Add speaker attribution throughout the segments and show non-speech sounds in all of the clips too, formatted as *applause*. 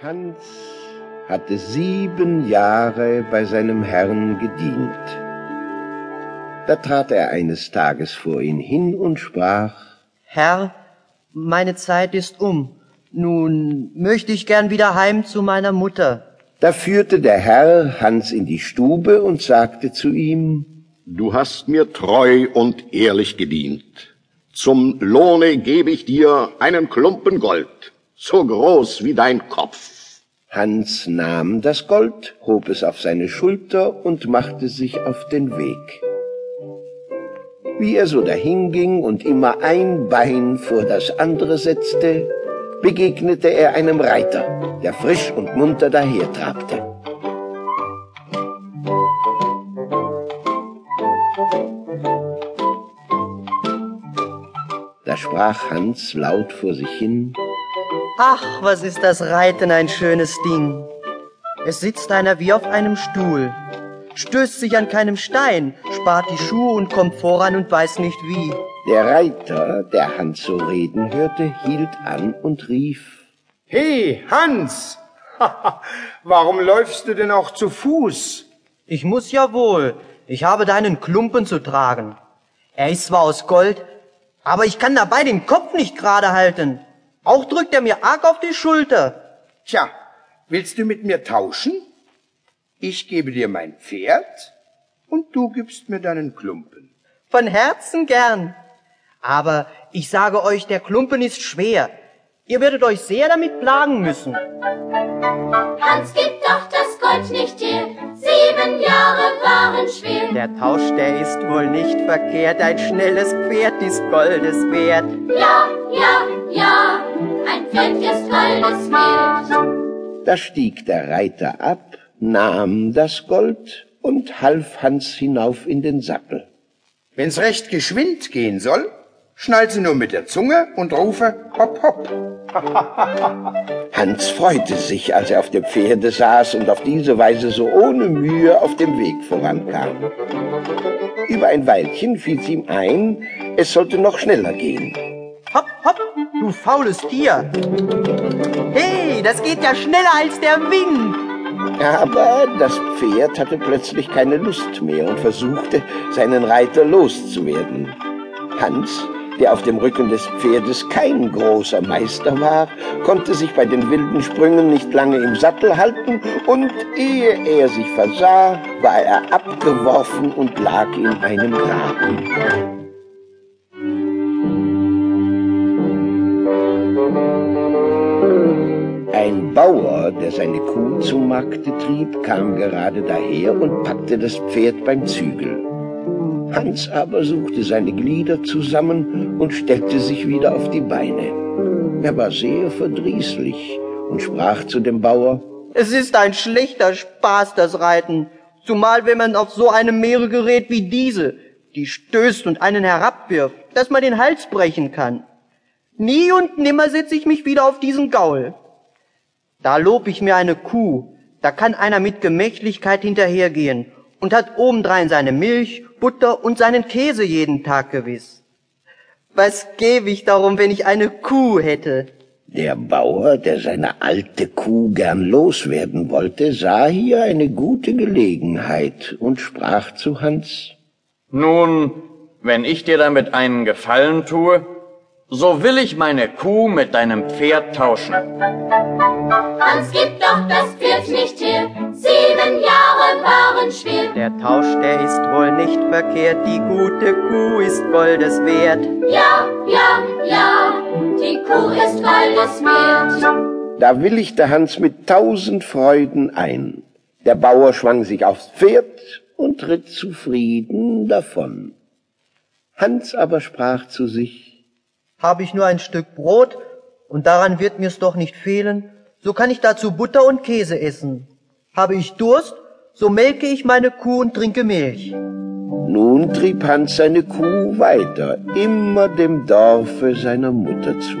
Speaker 1: Hans hatte sieben Jahre bei seinem Herrn gedient. Da trat er eines Tages vor ihn hin und sprach,
Speaker 2: Herr, meine Zeit ist um. Nun möchte ich gern wieder heim zu meiner Mutter.
Speaker 1: Da führte der Herr Hans in die Stube und sagte zu ihm,
Speaker 3: Du hast mir treu und ehrlich gedient. Zum Lohne gebe ich dir einen Klumpen Gold so groß wie dein Kopf.
Speaker 1: Hans nahm das Gold, hob es auf seine Schulter und machte sich auf den Weg. Wie er so dahinging und immer ein Bein vor das andere setzte, begegnete er einem Reiter, der frisch und munter dahertrabte. Da sprach Hans laut vor sich hin,
Speaker 2: Ach, was ist das Reiten ein schönes Ding. Es sitzt einer wie auf einem Stuhl, stößt sich an keinem Stein, spart die Schuhe und kommt voran und weiß nicht wie.
Speaker 1: Der Reiter, der Hans so reden hörte, hielt an und rief,
Speaker 4: Hey, Hans! *laughs* Warum läufst du denn auch zu Fuß?
Speaker 2: Ich muss ja wohl, ich habe deinen Klumpen zu tragen. Er ist zwar aus Gold, aber ich kann dabei den Kopf nicht gerade halten. Auch drückt er mir arg auf die Schulter.
Speaker 4: Tja, willst du mit mir tauschen? Ich gebe dir mein Pferd und du gibst mir deinen Klumpen.
Speaker 2: Von Herzen gern. Aber ich sage euch, der Klumpen ist schwer. Ihr werdet euch sehr damit plagen müssen.
Speaker 5: Hans, gib doch das Gold nicht her. Sieben Jahre waren schwer.
Speaker 2: Der Tausch, der ist wohl nicht verkehrt. Ein schnelles Pferd ist Goldes wert.
Speaker 5: Ja, ja, ja, ein Pferd ist Goldes wert.
Speaker 1: Da stieg der Reiter ab, nahm das Gold und half Hans hinauf in den Sattel.
Speaker 4: Wenn's recht geschwind gehen soll, schnalze nur mit der Zunge und rufe hopp hopp. *laughs*
Speaker 1: Hans freute sich, als er auf dem Pferde saß und auf diese Weise so ohne Mühe auf dem Weg vorankam. Über ein Weilchen fiel's ihm ein, es sollte noch schneller gehen.
Speaker 2: Hopp, hopp, du faules Tier. Hey, das geht ja schneller als der Wind.
Speaker 1: Aber das Pferd hatte plötzlich keine Lust mehr und versuchte, seinen Reiter loszuwerden. Hans, der auf dem Rücken des Pferdes kein großer Meister war, konnte sich bei den wilden Sprüngen nicht lange im Sattel halten, und ehe er sich versah, war er abgeworfen und lag in einem Graben. Ein Bauer, der seine Kuh zum Markte trieb, kam gerade daher und packte das Pferd beim Zügel. Hans aber suchte seine Glieder zusammen und stellte sich wieder auf die Beine. Er war sehr verdrießlich und sprach zu dem Bauer,
Speaker 2: Es ist ein schlechter Spaß, das Reiten, zumal wenn man auf so einem Meere gerät wie diese, die stößt und einen herabwirft, dass man den Hals brechen kann. Nie und nimmer setze ich mich wieder auf diesen Gaul. Da lob ich mir eine Kuh, da kann einer mit Gemächlichkeit hinterhergehen und hat obendrein seine Milch, Butter und seinen Käse jeden Tag gewiss. Was gäbe ich darum, wenn ich eine Kuh hätte?
Speaker 1: Der Bauer, der seine alte Kuh gern loswerden wollte, sah hier eine gute Gelegenheit und sprach zu Hans,
Speaker 6: Nun, wenn ich dir damit einen Gefallen tue, so will ich meine Kuh mit deinem Pferd tauschen.
Speaker 5: Hans, gib doch das Pferd nicht her. Sieben Jahre waren schwer.
Speaker 2: Der Tausch, der ist wohl nicht verkehrt, die gute Kuh ist Goldes wert.
Speaker 5: Ja, ja, ja, die Kuh ist Goldes wert.
Speaker 1: da willigte Hans mit tausend Freuden ein. Der Bauer schwang sich aufs Pferd und ritt zufrieden davon. Hans aber sprach zu sich,
Speaker 2: Habe ich nur ein Stück Brot, und daran wird mir's doch nicht fehlen, so kann ich dazu Butter und Käse essen. Habe ich Durst, so melke ich meine Kuh und trinke Milch.
Speaker 1: Nun trieb Hans seine Kuh weiter, immer dem Dorfe seiner Mutter zu.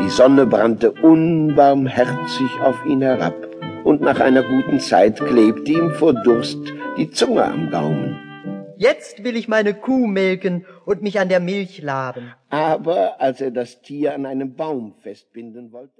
Speaker 1: Die Sonne brannte unbarmherzig auf ihn herab, und nach einer guten Zeit klebte ihm vor Durst die Zunge am Gaumen.
Speaker 2: Jetzt will ich meine Kuh melken und mich an der Milch laben.
Speaker 1: Aber als er das Tier an einem Baum festbinden wollte,